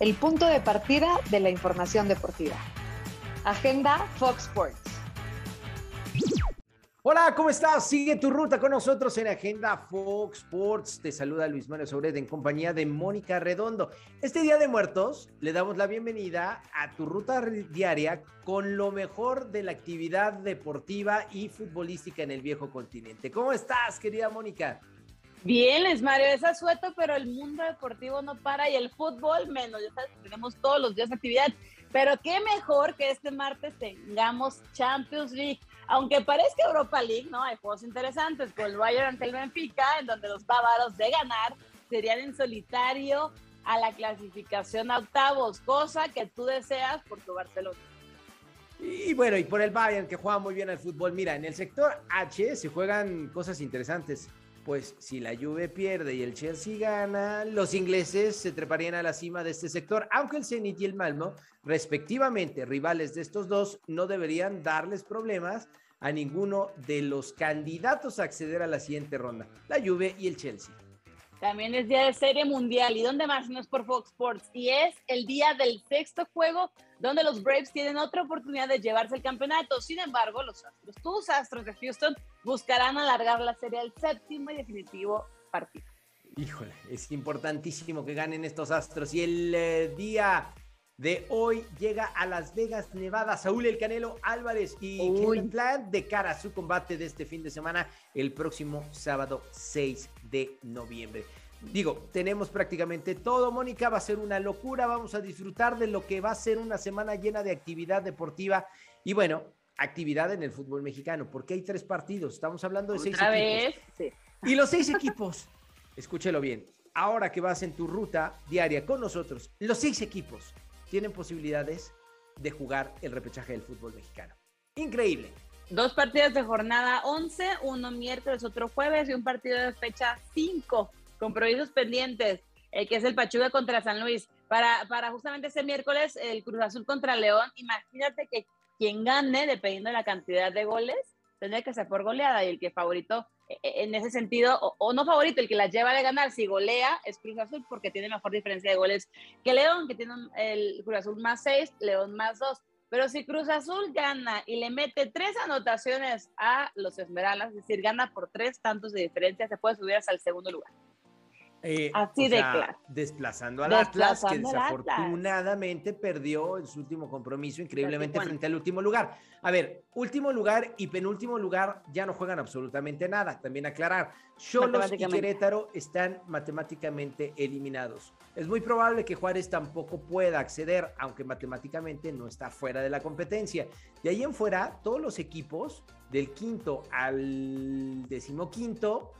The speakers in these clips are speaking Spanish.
el punto de partida de la información deportiva. Agenda Fox Sports. Hola, ¿cómo estás? Sigue tu ruta con nosotros en Agenda Fox Sports. Te saluda Luis Manuel Sobret en compañía de Mónica Redondo. Este Día de Muertos le damos la bienvenida a tu ruta diaria con lo mejor de la actividad deportiva y futbolística en el viejo continente. ¿Cómo estás, querida Mónica? Bien, Les Mario, es asueto, pero el mundo deportivo no para y el fútbol menos. Ya sabes, tenemos todos los días actividad. Pero qué mejor que este martes tengamos Champions League. Aunque parezca Europa League, ¿no? Hay juegos interesantes con el Bayern ante el Benfica, en donde los bávaros de ganar serían en solitario a la clasificación a octavos, cosa que tú deseas por tu Barcelona. Y bueno, y por el Bayern que juega muy bien al fútbol. Mira, en el sector H se juegan cosas interesantes pues si la Juve pierde y el Chelsea gana, los ingleses se treparían a la cima de este sector, aunque el Zenit y el Malmo, respectivamente rivales de estos dos, no deberían darles problemas a ninguno de los candidatos a acceder a la siguiente ronda, la Juve y el Chelsea. También es día de Serie Mundial. ¿Y dónde más? No es por Fox Sports. Y es el día del sexto juego donde los Braves tienen otra oportunidad de llevarse el campeonato. Sin embargo, los Astros, tus Astros de Houston, buscarán alargar la serie al séptimo y definitivo partido. Híjole, es importantísimo que ganen estos Astros. Y el eh, día de hoy llega a Las Vegas, Nevada, Saúl El Canelo Álvarez y plan de cara a su combate de este fin de semana el próximo sábado 6 de noviembre. Digo, tenemos prácticamente todo, Mónica, va a ser una locura, vamos a disfrutar de lo que va a ser una semana llena de actividad deportiva y bueno, actividad en el fútbol mexicano, porque hay tres partidos, estamos hablando de seis equipos. Y los seis equipos, escúchelo bien, ahora que vas en tu ruta diaria con nosotros, los seis equipos tienen posibilidades de jugar el repechaje del fútbol mexicano. Increíble. Dos partidos de jornada 11, uno miércoles, otro jueves y un partido de fecha 5, compromisos pendientes, que es el Pachuca contra San Luis. Para, para justamente ese miércoles, el Cruz Azul contra León, imagínate que quien gane, dependiendo de la cantidad de goles, tendría que ser por goleada y el que favorito en ese sentido, o, no favorito, el que la lleva de ganar, si golea, es Cruz Azul porque tiene mejor diferencia de goles que León, que tiene el Cruz Azul más 6, León más 2. Pero si Cruz Azul gana y le mete tres anotaciones a los Esmeraldas, es decir, gana por tres tantos de diferencia, se puede subir hasta el segundo lugar. Eh, Así de claro. Desplazando al Atlas, que desafortunadamente perdió en su último compromiso increíblemente frente al último lugar. A ver, último lugar y penúltimo lugar ya no juegan absolutamente nada. También aclarar, Cholos y Querétaro están matemáticamente eliminados. Es muy probable que Juárez tampoco pueda acceder, aunque matemáticamente no está fuera de la competencia. De ahí en fuera, todos los equipos del quinto al decimoquinto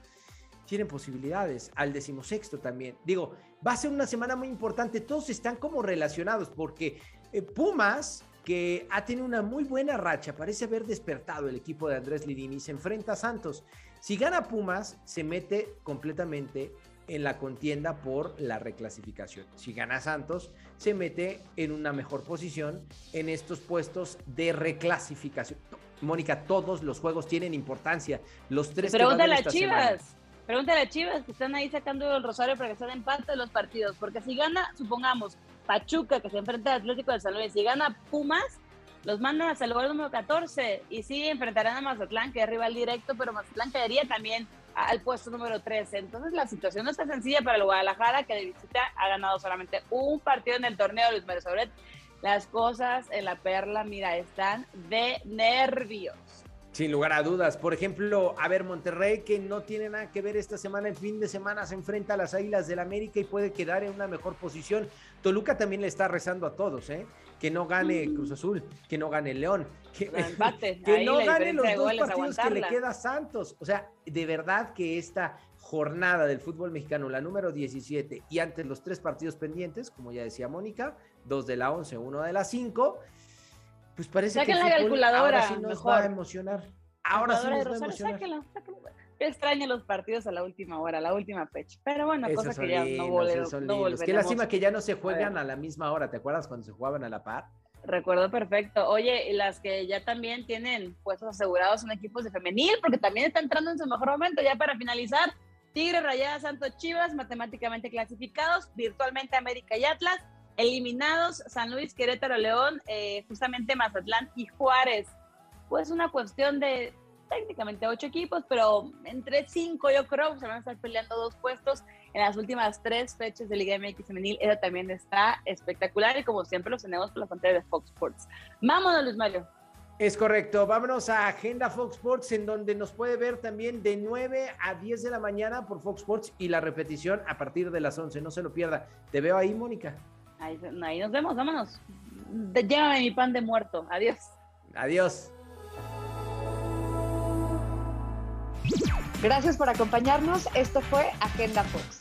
tienen posibilidades, al decimosexto también. Digo, va a ser una semana muy importante, todos están como relacionados porque eh, Pumas, que ha tenido una muy buena racha, parece haber despertado el equipo de Andrés Lidini, se enfrenta a Santos. Si gana Pumas, se mete completamente en la contienda por la reclasificación. Si gana Santos, se mete en una mejor posición en estos puestos de reclasificación. Mónica, todos los juegos tienen importancia. Los tres. Pregúntale a Chivas. Pregúntale a Chivas que están ahí sacando el rosario para que parte de los partidos. Porque si gana, supongamos, Pachuca, que se enfrenta al Atlético de San Luis, si gana Pumas, los mandan hasta el lugar número 14. Y sí, enfrentarán a Mazatlán, que es rival directo, pero Mazatlán quedaría también al puesto número 13. Entonces la situación no está sencilla para el Guadalajara, que de visita ha ganado solamente un partido en el torneo Luis Mario Sobret. Las cosas en la perla, mira, están de nervios. Sin lugar a dudas. Por ejemplo, a ver, Monterrey, que no tiene nada que ver esta semana, en fin de semana se enfrenta a las Águilas del América y puede quedar en una mejor posición. Toluca también le está rezando a todos, ¿eh? Que no gane. Cruz Azul, que no gane León, que, que no gane los dos partidos que le queda a Santos. O sea, de verdad que esta jornada del fútbol mexicano, la número 17, y antes los tres partidos pendientes, como ya decía Mónica, dos de la 11, uno de la 5, pues parece que la calculadora, ahora sí nos va a emocionar. Ahora sí nos va a emocionar. extraño los partidos a la última hora, a la última fecha. Pero bueno, cosa que ya no, volveremos. Qué lástima que ya no se juegan a, la misma hora. ¿Te acuerdas cuando se jugaban a la par? Recuerdo perfecto. Oye, y las que ya también tienen puestos asegurados son equipos de femenil, porque también está entrando en su mejor momento. Ya para finalizar, Tigre, Rayadas, Santos, Chivas, matemáticamente clasificados, virtualmente América y Atlas Eliminados San Luis, Querétaro, León, eh, justamente Mazatlán y Juárez. Pues una cuestión de técnicamente ocho equipos, pero entre cinco yo creo se van a estar peleando dos puestos en las últimas tres fechas de Liga MX Femenil. Eso también está espectacular y como siempre los tenemos por la pantalla de Fox Sports. Vámonos, Luis Mario. Es correcto. Vámonos a Agenda Fox Sports, en donde nos puede ver también de 9 a 10 de la mañana por Fox Sports y la repetición a partir de las 11. No se lo pierda. Te veo ahí, Mónica. Ahí, nos vemos, vámonos. Llévame mi pan de muerto. Adiós. Adiós. Gracias por acompañarnos. Esto fue Agenda Fox.